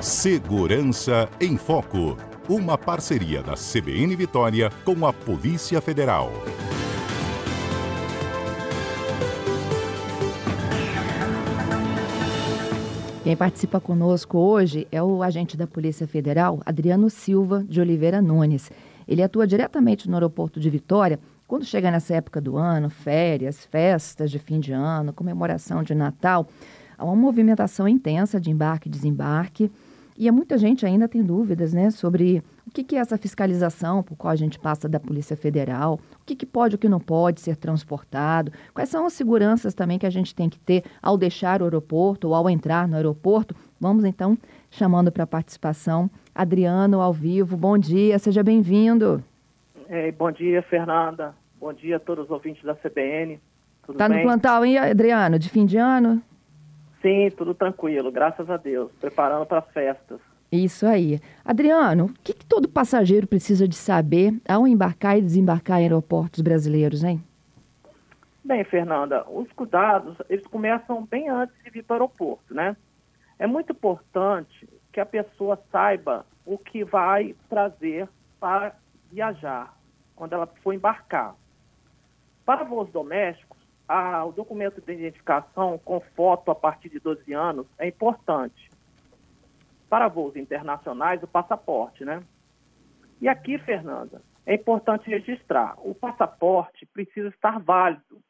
Segurança em Foco. Uma parceria da CBN Vitória com a Polícia Federal. Quem participa conosco hoje é o agente da Polícia Federal, Adriano Silva de Oliveira Nunes. Ele atua diretamente no aeroporto de Vitória. Quando chega nessa época do ano, férias, festas de fim de ano, comemoração de Natal, há uma movimentação intensa de embarque e desembarque. E muita gente ainda tem dúvidas né, sobre o que, que é essa fiscalização por qual a gente passa da Polícia Federal, o que, que pode e o que não pode ser transportado, quais são as seguranças também que a gente tem que ter ao deixar o aeroporto ou ao entrar no aeroporto. Vamos então chamando para participação Adriano ao vivo. Bom dia, seja bem-vindo. É, bom dia, Fernanda. Bom dia a todos os ouvintes da CBN. Tudo no plantão, hein, Adriano? De fim de ano? Sim, tudo tranquilo, graças a Deus. Preparando para as festas. Isso aí. Adriano, o que, que, todo passageiro precisa de saber ao embarcar e desembarcar em aeroportos brasileiros, hein? Bem, Fernanda, os cuidados, eles começam bem antes de vir para o aeroporto, né? É muito importante que a pessoa saiba o que vai trazer para viajar, quando ela for embarcar. Para voos domésticos, a, o documento de identificação com foto a partir de 12 anos é importante. Para voos internacionais, o passaporte, né? E aqui, Fernanda, é importante registrar: o passaporte precisa estar válido.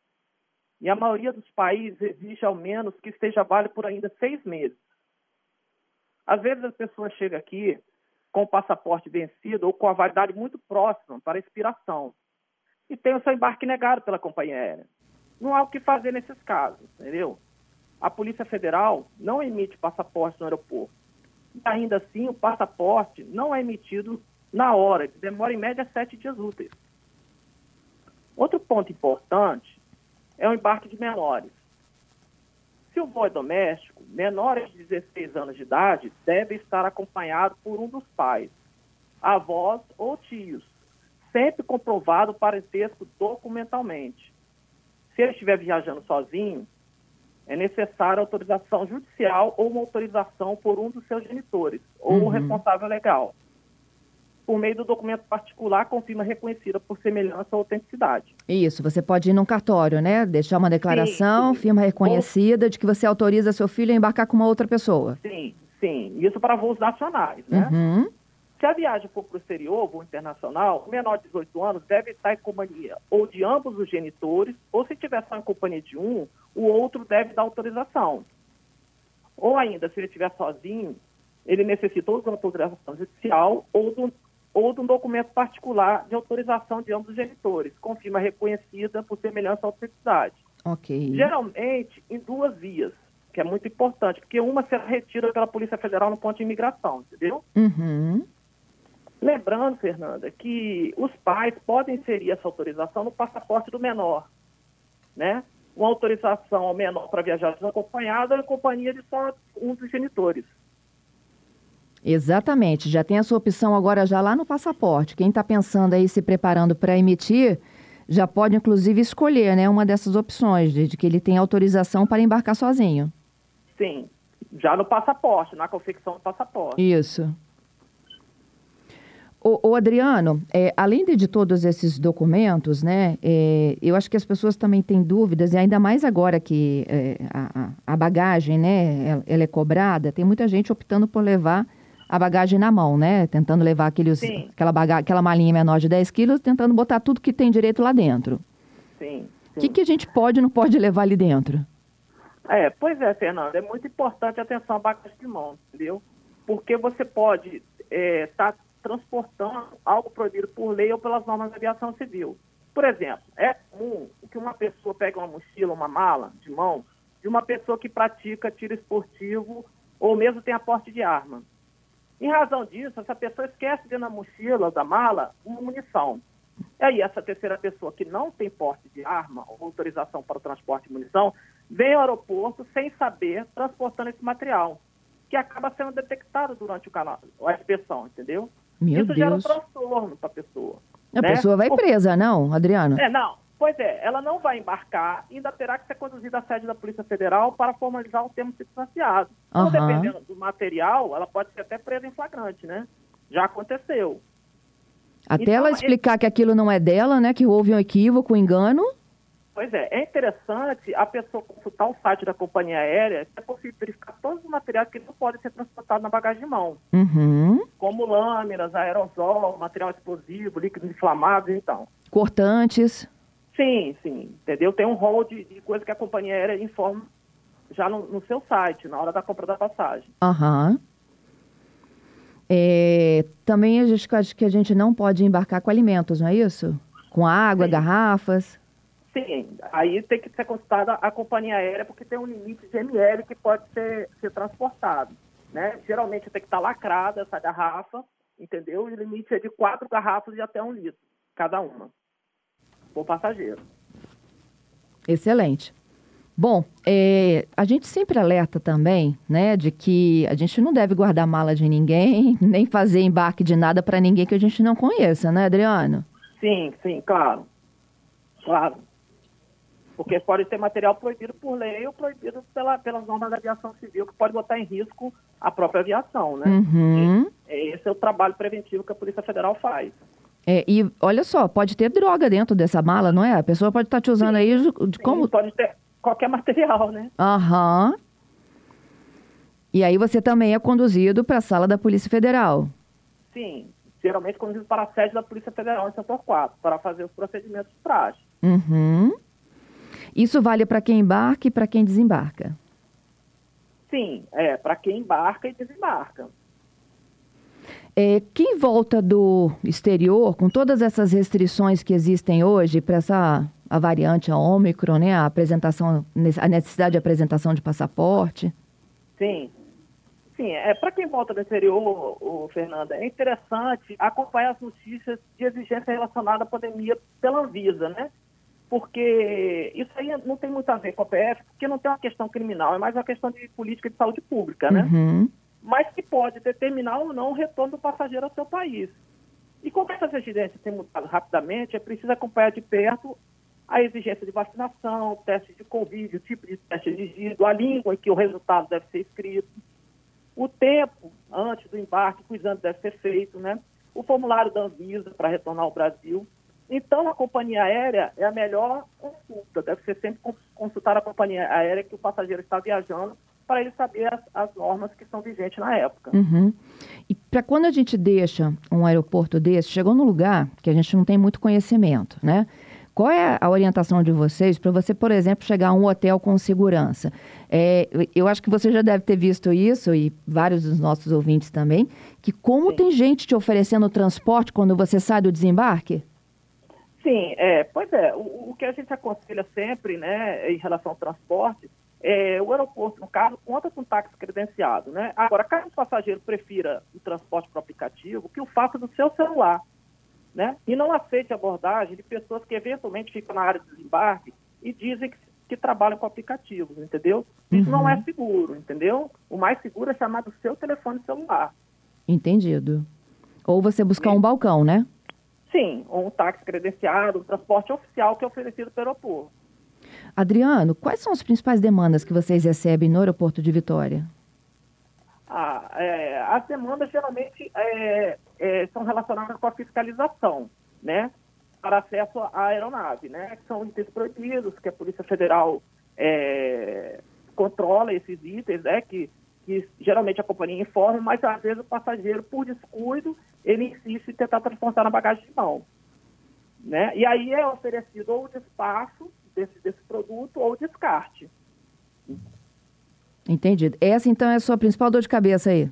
E a maioria dos países exige ao menos que esteja válido por ainda seis meses. Às vezes a pessoa chega aqui com o passaporte vencido ou com a validade muito próxima para expiração e tem o seu embarque negado pela companhia aérea não há o que fazer nesses casos, entendeu? A Polícia Federal não emite passaporte no aeroporto. E ainda assim, o passaporte não é emitido na hora, demora em média sete dias úteis. Outro ponto importante é o embarque de menores. Se o voo é doméstico, menores de 16 anos de idade devem estar acompanhados por um dos pais, avós ou tios, sempre comprovado parentesco documentalmente. Se ele estiver viajando sozinho, é necessária autorização judicial ou uma autorização por um dos seus genitores ou uhum. o responsável legal. Por meio do documento particular com firma reconhecida por semelhança ou autenticidade. Isso, você pode ir num cartório, né? Deixar uma declaração, sim, sim. firma reconhecida, ou... de que você autoriza seu filho a embarcar com uma outra pessoa. Sim, sim. Isso para voos nacionais, né? Uhum. Se a viagem for para o exterior, voo internacional, o menor de 18 anos deve estar em companhia ou de ambos os genitores, ou se tiver só em companhia de um, o outro deve dar autorização. Ou ainda, se ele estiver sozinho, ele necessita ou de uma autorização judicial ou de, um, ou de um documento particular de autorização de ambos os genitores, com firma reconhecida por semelhança à autenticidade. Ok. Geralmente, em duas vias, que é muito importante, porque uma será retida pela Polícia Federal no ponto de imigração, entendeu? Uhum. Lembrando, Fernanda, que os pais podem inserir essa autorização no passaporte do menor, né? Uma autorização ao menor para viajar desacompanhado em companhia de só um dos genitores. Exatamente, já tem essa opção agora já lá no passaporte. Quem está pensando aí, se preparando para emitir, já pode inclusive escolher né, uma dessas opções, de, de que ele tem autorização para embarcar sozinho. Sim, já no passaporte, na confecção do passaporte. Isso. O, o Adriano, é, além de, de, todos esses documentos, né, é, eu acho que as pessoas também têm dúvidas, e ainda mais agora que é, a, a, bagagem, né, ela, ela, é cobrada, tem muita gente optando por levar a bagagem na mão, né, tentando levar aqueles, aquela, baga aquela malinha menor de 10 quilos, tentando botar tudo que tem direito lá dentro. Sim. O que, que a gente pode e não pode levar ali dentro? É, pois é, Fernando, é muito importante a atenção à bagagem de mão, entendeu? Porque você pode estar é, tá transportando algo proibido por lei ou pelas normas da aviação civil. Por exemplo, é comum que uma pessoa pegue uma mochila, uma mala de mão, de uma pessoa que pratica tiro esportivo ou mesmo tem aporte de arma. Em razão disso, essa pessoa esquece dentro da mochila da mala uma munição. E aí, essa terceira pessoa que não tem porte de arma ou autorização para o transporte de munição, vem ao aeroporto sem saber, transportando esse material, que acaba sendo detectado durante o canal, a inspeção, entendeu? Meu Isso Deus. gera um transtorno para a pessoa. A né? pessoa vai presa, não, Adriano? É, não. Pois é, ela não vai embarcar e ainda terá que ser conduzida à sede da Polícia Federal para formalizar o termo circunstanciado. Então, Aham. dependendo do material, ela pode ser até presa em flagrante, né? Já aconteceu. Até Então, ela explicar que aquilo não é dela, né? Que houve um equívoco, um engano. Pois é, é interessante a pessoa consultar o site da companhia aérea, que é possível verificar todos os materiais que não podem ser transportados na bagagem de mão, Uhum. como lâminas, aerosol, material explosivo, líquidos inflamáveis, então. Cortantes. Sim, sim, entendeu? Tem um rol de, de coisa que a companhia aérea informa já no, no seu site, na hora da compra da passagem. Aham. É, também a gente, acho que a gente não pode embarcar com alimentos, não é isso? Com água, Sim. garrafas. Sim, aí tem que ser consultada a companhia aérea, porque tem um limite de ml que pode ser, ser transportado. Né? Geralmente tem que estar lacrada essa garrafa, entendeu? E o limite é de quatro garrafas de até um litro, cada uma, por passageiro. Excelente. Bom, é, a gente sempre alerta também, né, de que a gente não deve guardar mala de ninguém, nem fazer embarque de nada para ninguém que a gente não conheça, né, Adriano? Sim, sim, claro. Claro. Porque pode ter material proibido por lei ou proibido pela, pelas normas da aviação civil, que pode botar em risco a própria aviação, né? Uhum. Esse é o trabalho preventivo que a Polícia Federal faz. É, e olha só, pode ter droga dentro dessa mala, não é? A pessoa pode estar te usando aí de, de Sim, como. Pode ter qualquer material, né? Aham. E aí você também é conduzido para a sala da Polícia Federal. Sim, geralmente conduzido para a sede da Polícia Federal em setor 4, para fazer os procedimentos de praxe. Uhum. Isso vale para quem embarca e para quem desembarca. Sim, é, para quem embarca e desembarca. É, quem volta do exterior, com todas essas restrições que existem hoje para essa a variante a Ômicron, né, a apresentação, a necessidade de apresentação de passaporte. Sim. Sim, é, para quem volta do exterior, o Fernanda, é interessante acompanhar as notícias de exigência relacionada à pandemia pela Anvisa, né? Porque isso aí não tem muito a ver com a PF, porque não tem uma questão criminal, é mais uma questão de política de saúde pública, né? Uhum. mas que pode determinar ou não o retorno do passageiro ao seu país. E como essas exigências têm mudado rapidamente, é preciso acompanhar de perto a exigência de vacinação, teste de Covid, o tipo de teste exigido, a língua em que o resultado deve ser escrito, o tempo antes do embarque que o exame deve ser feito, né? o formulário da Anvisa para retornar ao Brasil. Então, a companhia aérea é a melhor consulta, deve ser sempre cons- consultar a companhia aérea que o passageiro está viajando para ele saber as, as normas que são vigentes na época. Uhum. E para quando a gente deixa um aeroporto desse, chegou num lugar que a gente não tem muito conhecimento, né? Qual é a orientação de vocês para você, por exemplo, chegar a um hotel com segurança? É, eu acho que você já deve ter visto isso, e vários dos nossos ouvintes também, que como Sim. tem gente te oferecendo transporte quando você sai do desembarque? Sim, é, pois é, o, o que a gente aconselha sempre, né, em relação ao transporte, é, o aeroporto, no caso, conta com táxi credenciado, né? Agora, caso o passageiro prefira o transporte por aplicativo, que o faça do seu celular, né? E não aceite a abordagem de pessoas que eventualmente ficam na área de desembarque e dizem que, que trabalham com aplicativos, entendeu? Isso não é seguro, entendeu? O mais seguro é chamar do seu telefone celular. Entendido. Ou você buscar um balcão, né? Sim, ou um táxi credenciado, um transporte oficial que é oferecido pelo aeroporto. Adriano, quais são as principais demandas que vocês recebem no aeroporto de Vitória? Ah, é, as demandas geralmente é, é, são relacionadas com a fiscalização, né? Para acesso à aeronave, né? Que são itens proibidos, que a Polícia Federal é, controla esses itens, né? Que, que geralmente a companhia informa, mas às vezes o passageiro, por descuido, ele insiste em tentar transportar na bagagem de mão. Né? E aí é oferecido ou o despacho desse, desse produto ou o descarte. Entendido. Essa, então, é a sua principal dor de cabeça aí.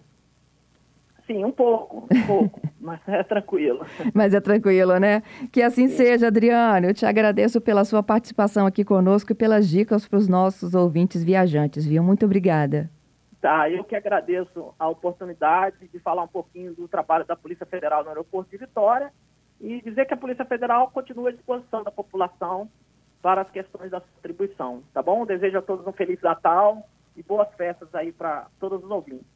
Sim, um pouco, um pouco, mas é tranquilo. Mas é tranquilo, né? Que assim seja, Adriano. Eu te agradeço pela sua participação aqui conosco e pelas dicas para os nossos ouvintes viajantes, viu? Muito obrigada. Tá, eu que agradeço a oportunidade de falar um pouquinho do trabalho da Polícia Federal no aeroporto de Vitória e dizer que a Polícia Federal continua à disposição da população para as questões da distribuição, tá bom? Desejo a todos um feliz Natal e boas festas aí para todos os ouvintes.